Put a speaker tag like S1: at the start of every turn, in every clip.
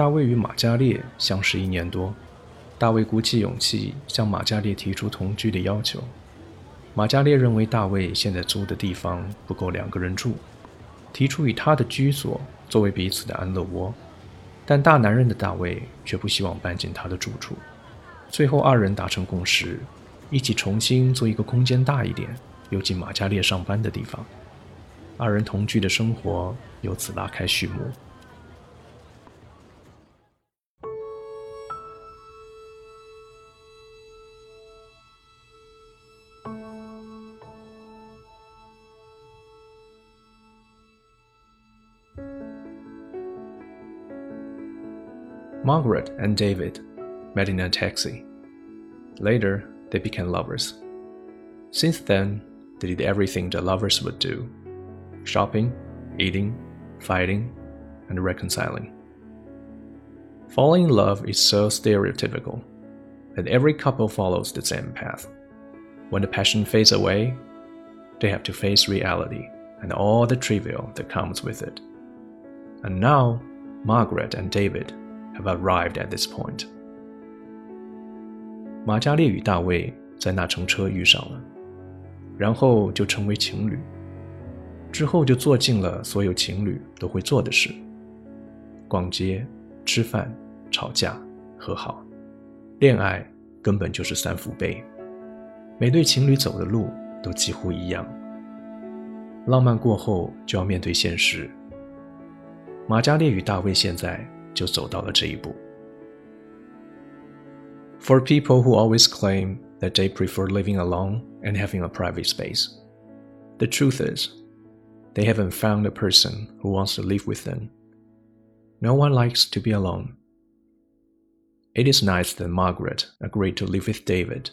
S1: 大卫与马加列相识一年多，大卫鼓起勇气向马加列提出同居的要求。马加列认为大卫现在租的地方不够两个人住，提出以他的居所作为彼此的安乐窝。但大男人的大卫却不希望搬进他的住处。最后，二人达成共识，一起重新做一个空间大一点、又进马加列上班的地方。二人同居的生活由此拉开序幕。Margaret and David met in a taxi. Later, they became lovers. Since then, they did everything that lovers would do shopping, eating, fighting, and reconciling. Falling in love is so stereotypical that every couple follows the same path. When the passion fades away, they have to face reality and all the trivial that comes with it. And now, Margaret and David have arrived at this point. 马加列与大卫在那乘车遇上了，然后就成为情侣。之后就做尽了所有情侣都会做的事：逛街、吃饭、吵架、和好。恋爱根本就是三伏杯，每对情侣走的路都几乎一样。浪漫过后就要面对现实。马加列与大卫现在就走到了这一步。For people who always claim that they prefer living alone and having a private space, the truth is, they haven't found a person who wants to live with them. No one likes to be alone. It is nice that Margaret agreed to live with David.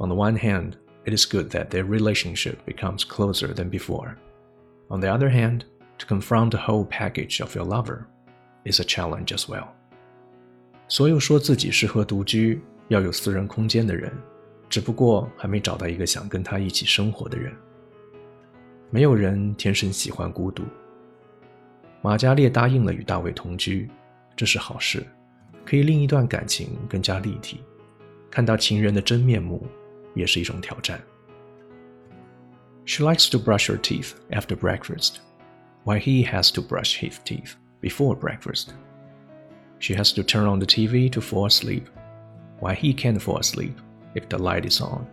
S1: On the one hand, it is good that their relationship becomes closer than before. On the other hand, to confront the whole package of your lover is a challenge as well. 所有说自己适合独居、要有私人空间的人，只不过还没找到一个想跟他一起生活的人。没有人天生喜欢孤独。马加列答应了与大卫同居，这是好事，可以令一段感情更加立体。看到情人的真面目，也是一种挑战。She likes to brush her teeth after breakfast, while he has to brush his teeth before breakfast. She has to turn on the TV to fall asleep, while he can't fall asleep if the light is on.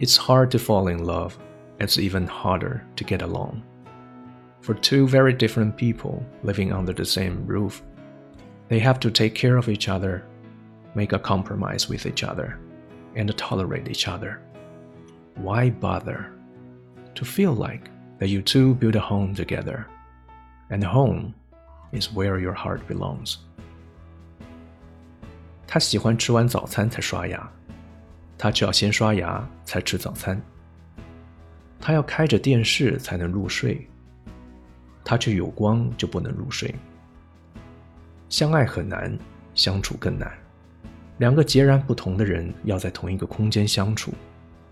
S1: It's hard to fall in love, it's even harder to get along. For two very different people living under the same roof, they have to take care of each other, make a compromise with each other, and tolerate each other. Why bother? To feel like that you two build a home together, and home is where your heart belongs. 他喜欢吃完早餐才刷牙，他就要先刷牙才吃早餐。他要开着电视才能入睡，他却有光就不能入睡。相爱很难，相处更难。两个截然不同的人要在同一个空间相处，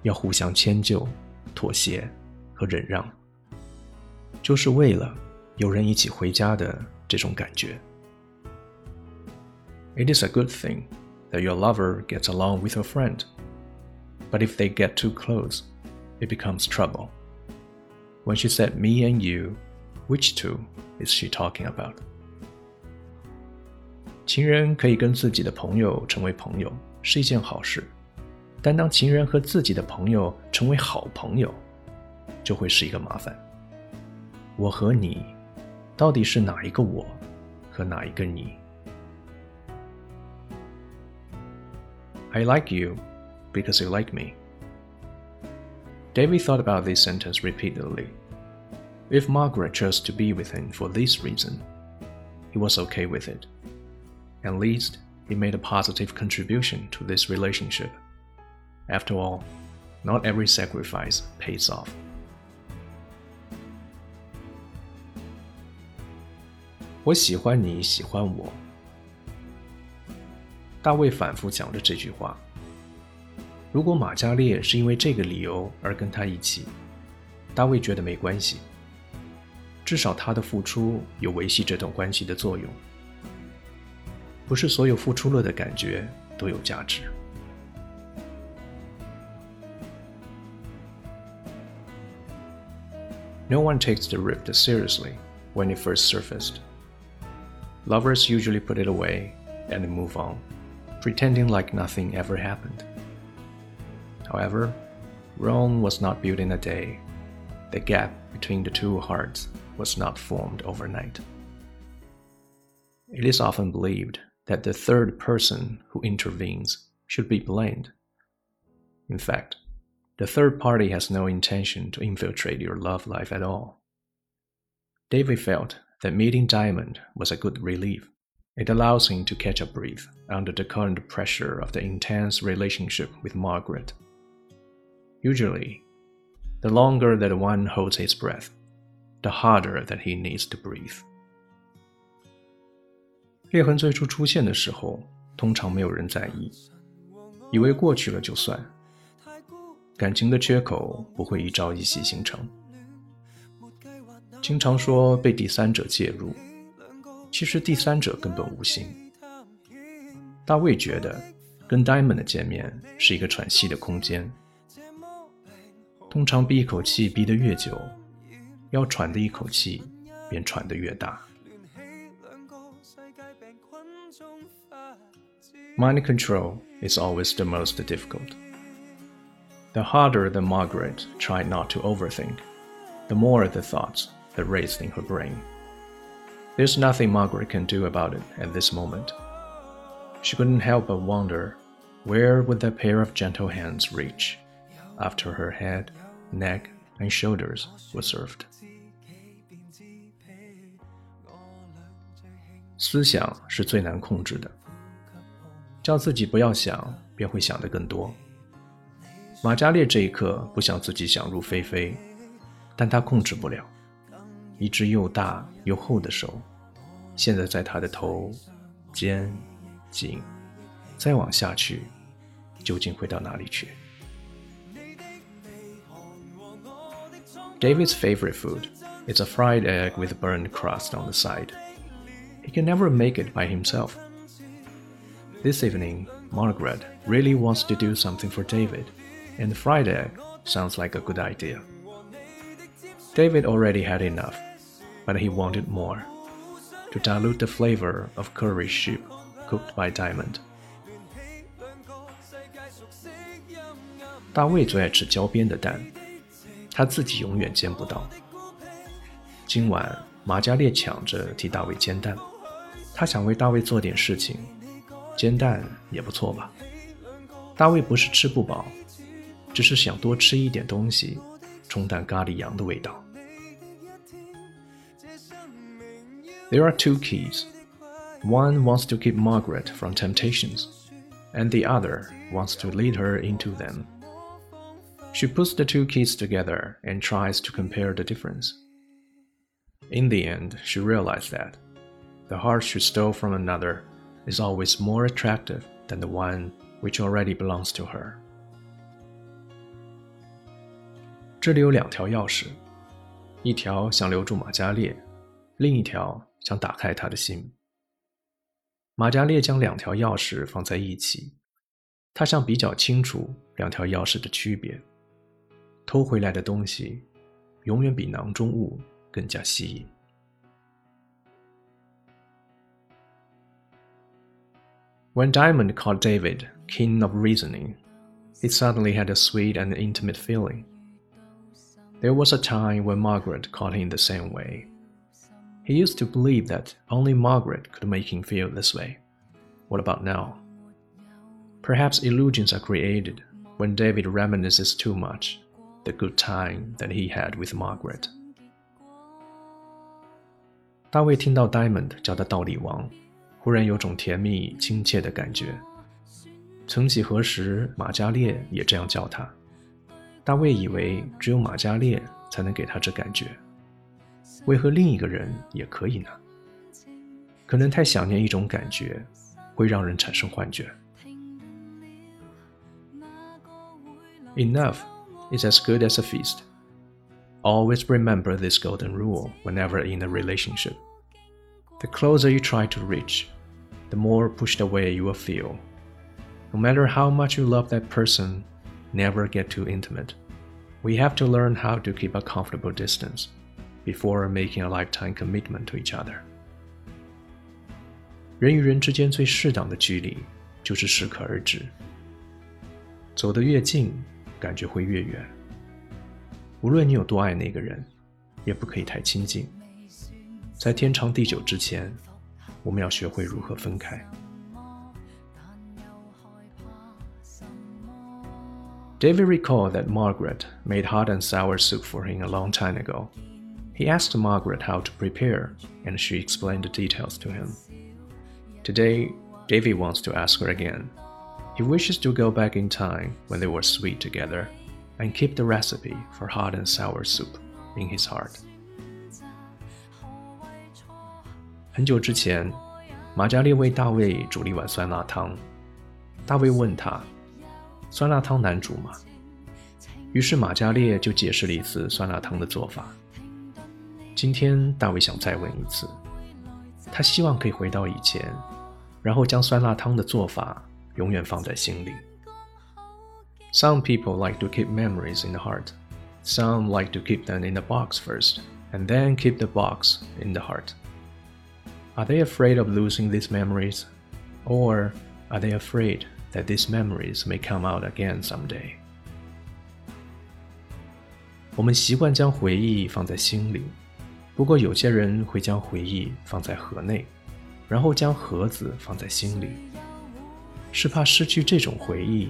S1: 要互相迁就、妥协和忍让，就是为了有人一起回家的这种感觉。It is a good thing that your lover gets along with your friend, but if they get too close, it becomes trouble. When she said me and you, which two is she talking about? 情人可以跟自己的朋友成为朋友是一件好事，但当情人和自己的朋友成为好朋友，就会是一个麻烦。我和你， 到底是哪一个我，和哪一个你？I like you because you like me. David thought about this sentence repeatedly. If Margaret chose to be with him for this reason, he was okay with it. At least he made a positive contribution to this relationship. After all, not every sacrifice pays off. 我喜欢你，喜欢我。大卫反复讲着这句话。如果马加列是因为这个理由而跟他一起，大卫觉得没关系。至少他的付出有维系这段关系的作用。不是所有付出了的感觉都有价值。No one takes the rift seriously when it first surfaced. Lovers usually put it away and move on, pretending like nothing ever happened. However, Rome was not built in a day. The gap between the two hearts was not formed overnight. It is often believed that the third person who intervenes should be blamed. In fact, the third party has no intention to infiltrate your love life at all. David felt that meeting Diamond was a good relief. It allows him to catch a breath under the current pressure of the intense relationship with Margaret. Usually, the longer that one holds his breath, the harder that he needs to breathe. 裂痕最初出现的时候，通常没有人在意，以为过去了就算。感情的缺口不会一朝一夕形成， 经常说被第三者介入，其实第三者根本无心。大卫觉得跟 Diamond 的见面是一个喘息的空间，通常逼一口气逼得越久，要喘的一口气便喘得越大。Mind control is always the most difficult. The harder that Margaret tried not to overthink, the more the thoughts that raced in her brain. There's nothing Margaret can do about it at this moment. She couldn't help but wonder where would that pair of gentle hands reach after her head, neck, and shoulders were served. 思想是最难控制的，叫自己不要想，便会想得更多。玛嘉烈这一刻不想自己想入非非，但他控制不了。一只又大又厚的手，现在在他的头、肩、颈，再往下去，究竟会到哪里去？David's favorite food is a fried egg with burned crust on the side. He can never make it by himself. This evening, Margaret really wants to do something for David and fried egg sounds like a good idea. David already had enough, But he wanted more to dilute the flavor of curry sheep cooked by Diamond. 大卫最爱吃焦边的蛋，他自己永远煎不到。今晚马加列抢着替大卫煎蛋，他想为大卫做点事情，煎蛋也不错吧？大卫不是吃不饱，只是想多吃一点东西，冲淡咖喱羊的味道。There are two keys. One wants to keep Margaret from temptations, and the other wants to lead her into them. She puts the two keys together and tries to compare the difference. In the end, she realized that the heart she stole from another is always more attractive than the one which already belongs to her. 这里有两条钥匙，一条想留住玛嘉烈，另一条想打开他的心。玛嘉烈将两条钥匙放在一起，他想比较清楚两条钥匙的区别。偷回来的东西，永远比囊中物更加吸引。When Diamond called David king of reasoning, he suddenly had a sweet and intimate feeling. There was a time when Margaret called him the same way. He used to believe that only Margaret could make him feel this way. What about now? Perhaps illusions are created when David reminisces too much the good time that he had with Margaret. 大卫听到 Diamond 叫他“道理王”，忽然有种甜蜜亲切的感觉。曾几何时，玛嘉烈也这样叫他。大卫以为只有玛嘉烈才能给他这感觉。为何另一个人也可以呢？可能太想念一种感觉，会让人产生幻觉。Enough is as good as a feast. Always remember this golden rule whenever in a relationship. The closer you try to reach, the more pushed away you will feel. No matter how much you love that person, never get too intimate. We have to learn how to keep a comfortable distance before making a lifetime commitment to each other. 人与人之间最适当的距离，就是适可而止。走得越近，感觉会越远。无论你有多爱那个人，也不可以太亲近。在天长地久之前，我们要学会如何分开。David recalled that Margaret made hot and sour soup for him a long time ago. He asked Margaret how to prepare, and she explained the details to him. Today, David wants to ask her again. He wishes to go back in time when they were sweet together and keep the recipe for hot and sour soup in his heart. 很久之前，玛加烈为大卫煮了一碗酸辣汤。大卫问他：“酸辣汤难煮吗？”于是玛加烈就解释了一次酸辣汤的做法。 今天大卫想再问一次，他希望可以回到以前，然后将酸辣汤的做法永远放在心里。Some people like to keep memories in the heart. Some like to keep them in the box first, and then keep the box in the heart. Are they afraid of losing these memories? Or are they afraid that these memories may come out again someday? 我们习惯将回忆放在心里， 不过有些人会将回忆放在盒内，然后将盒子放在心里。是怕失去这种回忆，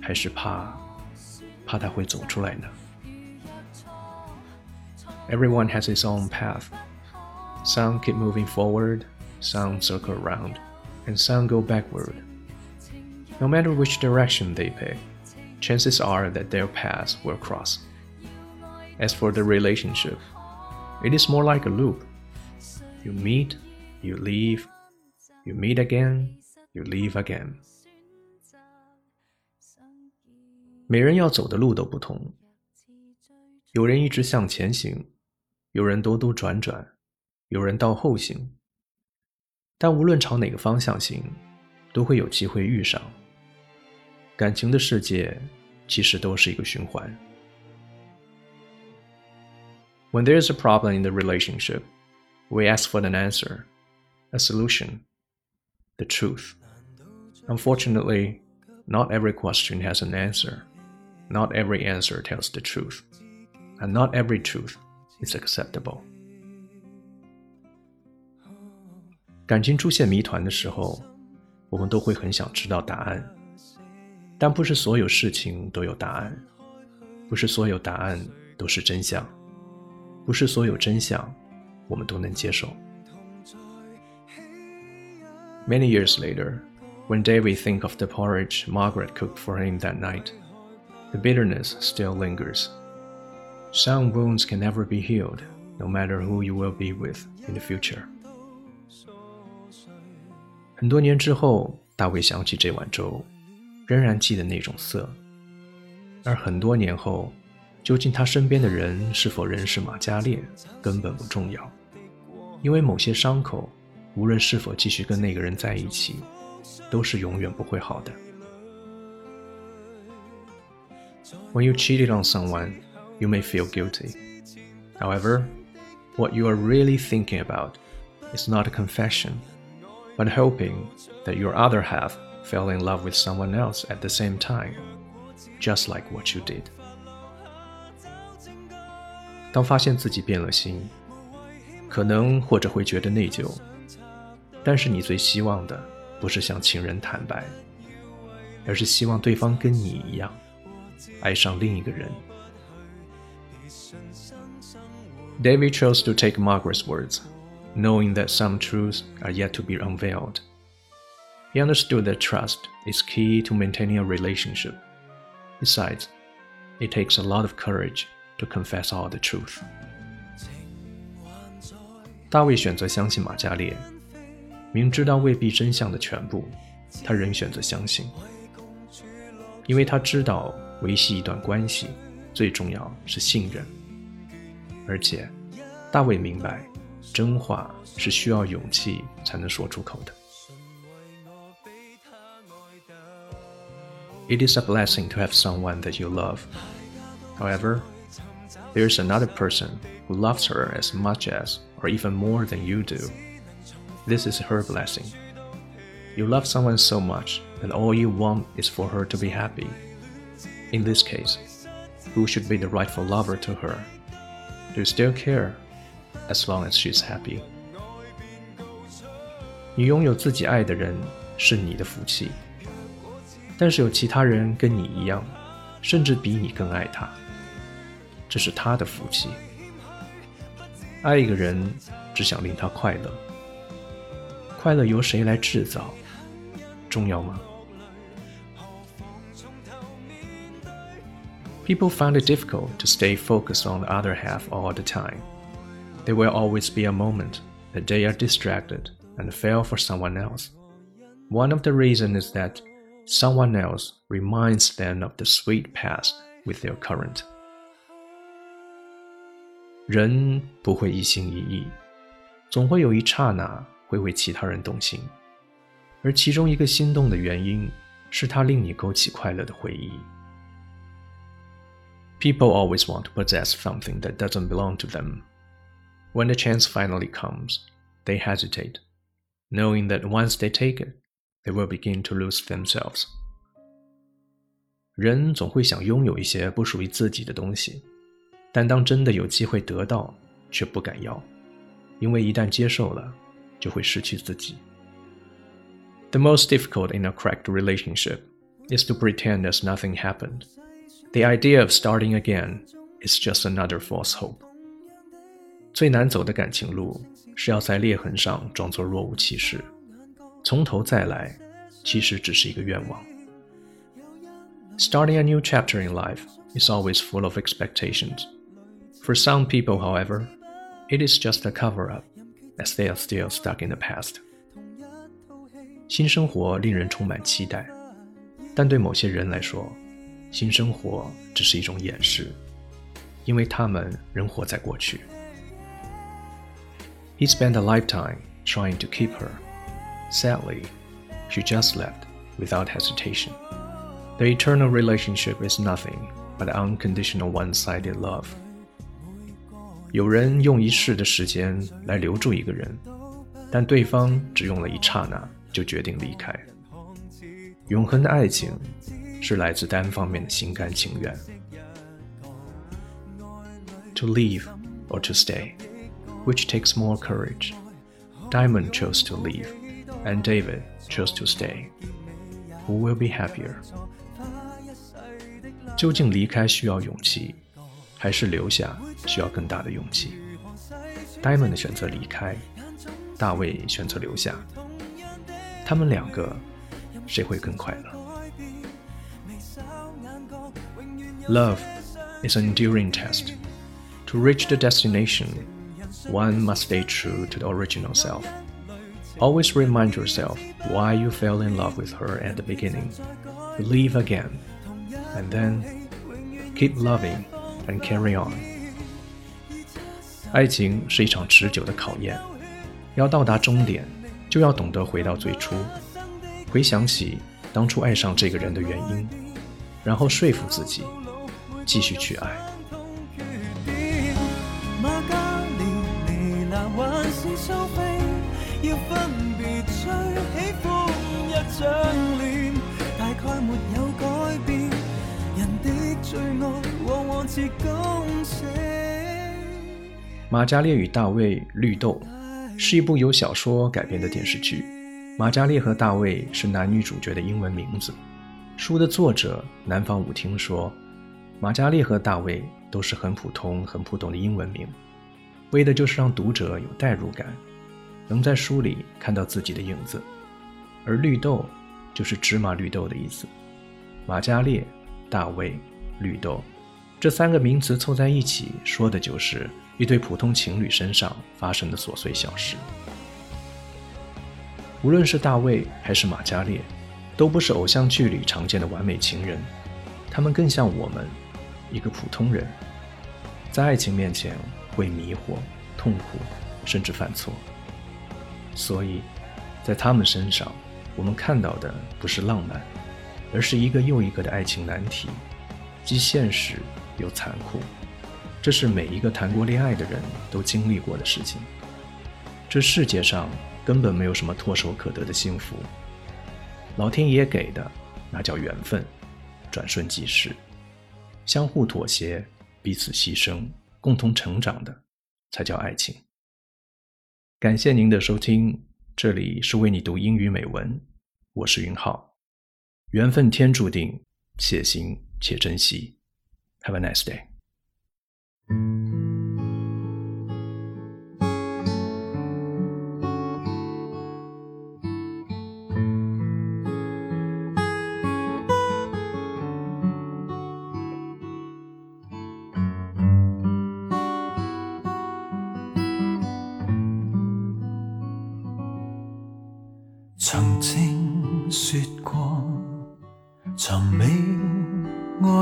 S1: 还是怕怕它会走出来呢？Everyone has his own path. Some keep moving forward, some circle around, and some go backward. No matter which direction they pick, chances are that their paths will cross. As for the relationship, it is more like a loop. You meet, you leave, you meet again, you leave again. 每人要走的路都不同，有人一直向前行，有人兜兜转转，有人到后行，但无论朝哪个方向行，都会有机会遇上。感情的世界其实都是一个循环。When there is a problem in the relationship, we ask for an answer, a solution, the truth. Unfortunately, not every question has an answer. Not every answer tells the truth. And not every truth is acceptable. 感情出现谜团的时候，我们都会很想知道答案，但不是所有事情都有答案，不是所有答案都是真相， 不是所有真相我们都能接受。Many years later, when David think of the porridge Margaret cooked for him that night, the bitterness still lingers. Some wounds can never be healed, no matter who you will be with in the future. 很多年之后，大卫想起这碗粥，仍然记得那种色。而很多年后， 究竟他身边的人是否认识玛嘉烈，根本不重要，因为某些伤口，无论是否继续跟那个人在一起，都是永远不会好的。When you cheated on someone, you may feel guilty. However, what you are really thinking about is not a confession, but hoping that your other half fell in love with someone else at the same time, just like what you did. 当发现自己变了心，可能或者会觉得内疚，但是你最希望的不是向情人坦白，而是希望对方跟你一样，爱上另一个人。David chose to take Margaret's words knowing that some truths are yet to be unveiled. He understood that trust is key to maintaining a relationship. Besides, it takes a lot of courage to confess all the truth。大卫选择相信玛嘉烈，明知道未必真相的全部，他仍选择相信，因为他知道维系一段关系最重要是信任，而且大卫明白，真话是需要勇气才能说出口的。It is a blessing to have someone that you love. However, there is another person who loves her as much as, or even more than you do. This is her blessing. You love someone so much that all you want is for her to be happy. In this case, who should be the rightful lover to her? Do you still care as long as she's happy? 你拥有自己爱的人是你的福气，但是有其他人跟你一样，甚至比你更爱他， 这是他的福气。爱一个人，只想令他快乐，快乐由谁来制造，重要吗？People find it difficult to stay focused on the other half all the time. There will always be a moment that they are distracted and fail for someone else. One of the reasons is that someone else reminds them of the sweet past with their current. 人不会一心一意，总会有一刹那会为其他人动心，而其中一个心动的原因是他令你勾起快乐的回忆。People always want to possess something that doesn't belong to them. When the chance finally comes, they hesitate knowing that once they take it, they will begin to lose themselves. 人总会想拥有一些不属于自己的东西， 但当真的有机会得到，却不敢要，因为一旦接受了，就会失去自己。The most difficult in a cracked relationship is to pretend as nothing happened. The idea of starting again is just another false hope. 最难走的感情路是要在裂痕上装作若无其事，从头再来，其实只是一个愿望。Starting a new chapter in life is always full of expectations. For some people, however, it is just a cover up, as they are still stuck in the past. 新生活令人充满期待，但对某些人来说，新生活只是一种掩饰，因为他们仍活在过去。he spent a lifetime trying to keep her. Sadly, she just left without hesitation. The eternal relationship is nothing but unconditional one-sided love. 有人用一世的时间来留住一个人，但对方只用了一刹那就决定离开。永恒的爱情是来自单方面的心甘情愿。To leave or to stay which takes more courage. Diamond chose to leave, and David chose to stay. Who will be happier? 究竟离开需要勇气，还是留下需要更大的勇气？Diamond 选择离开，大卫选择留下。他们两个，谁会更快乐？Love is an enduring test. To reach the destination, one must stay true to the original self. Always remind yourself why you fell in love with her at the beginning. Believe again, and then keep loving and carry on. 爱情是一场持久的考验，要到达终点，就要懂得回到最初，回想起当初爱上这个人的原因，然后说服自己继续去爱。玛嘉烈与大卫绿豆是一部由小说改编的电视剧。马嘉烈和大卫是男女主角的英文名字。书的作者南方舞厅说，马嘉烈和大卫都是很普通、很普通的英文名，为的就是让读者有代入感，能在书里看到自己的影子。而绿豆就是芝麻绿豆的意思。马嘉烈、大卫、绿豆。这三个名词凑在一起，说的就是一对普通情侣身上发生的琐碎小事。无论是大卫还是马加列，都不是偶像剧里常见的完美情人，他们更像我们，一个普通人，在爱情面前会迷惑、痛苦，甚至犯错。所以，在他们身上，我们看到的不是浪漫，而是一个又一个的爱情难题，既现实又残酷。这是每一个谈过恋爱的人都经历过的事情。这世界上根本没有什么唾手可得的幸福，老天爷给的那叫缘分，转瞬即逝。相互妥协、彼此牺牲、共同成长的，才叫爱情。感谢您的收听，这里是为你读英语美文，我是云浩。缘分天注定，且行且珍惜。Have a nice day。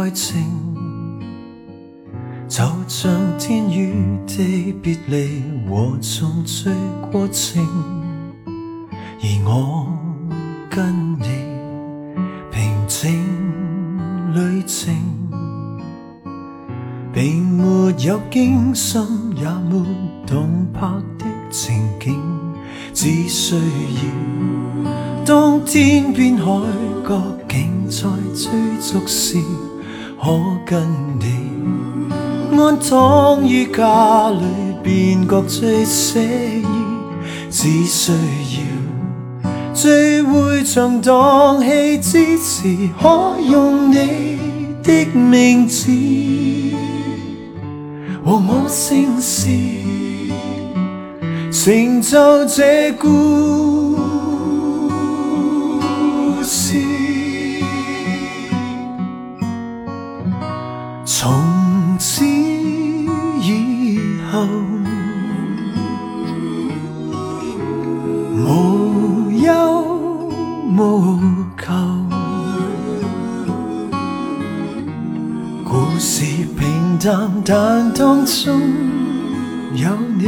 S2: 爱情，就像天与地别离和重聚过程。而我跟你平静旅程，并没有惊心也没动魄的情景，只需要。当天边海角竟在追逐时，可跟你安躺于家里，便觉最写意。只需要聚会场荡气之时，可用你的名字和我姓氏，成就这故。无忧无求故事平淡但当中有你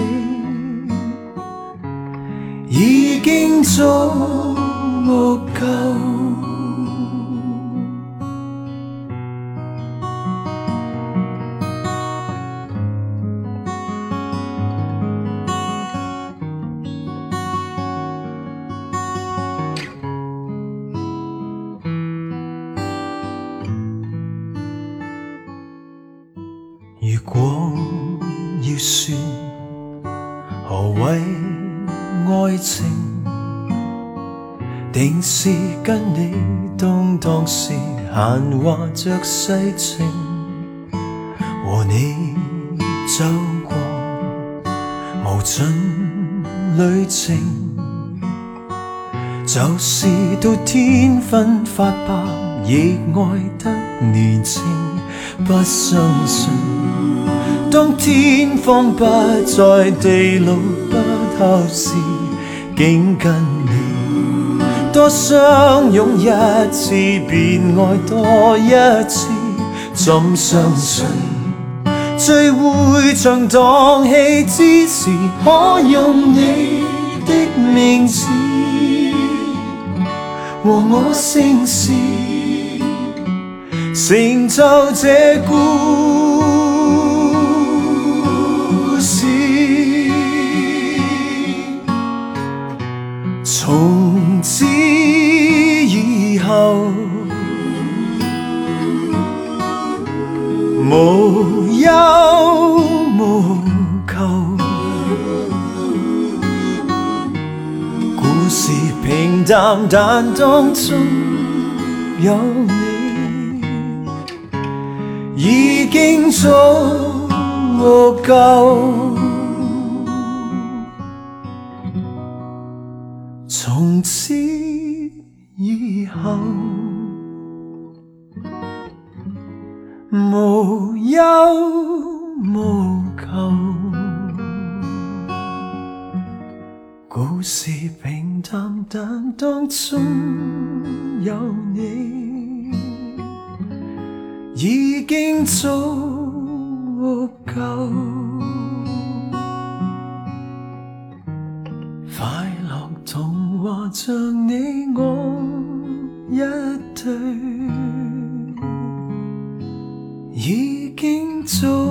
S2: 已经足够。是跟你动荡时闲话着世情，和你走过无尽旅程，就是到天昏发白，亦爱得年轻，不相信。当天荒不再，地老不透时，竟跟多相拥一次，便爱多一次。怎相信聚会像荡气之时，可用你的名字和我姓氏，成就这故。从但当中有你已经足够。从此以后无忧无求。故事平淡，当中有你，已经足够。快乐童话像你我一。對，已經足。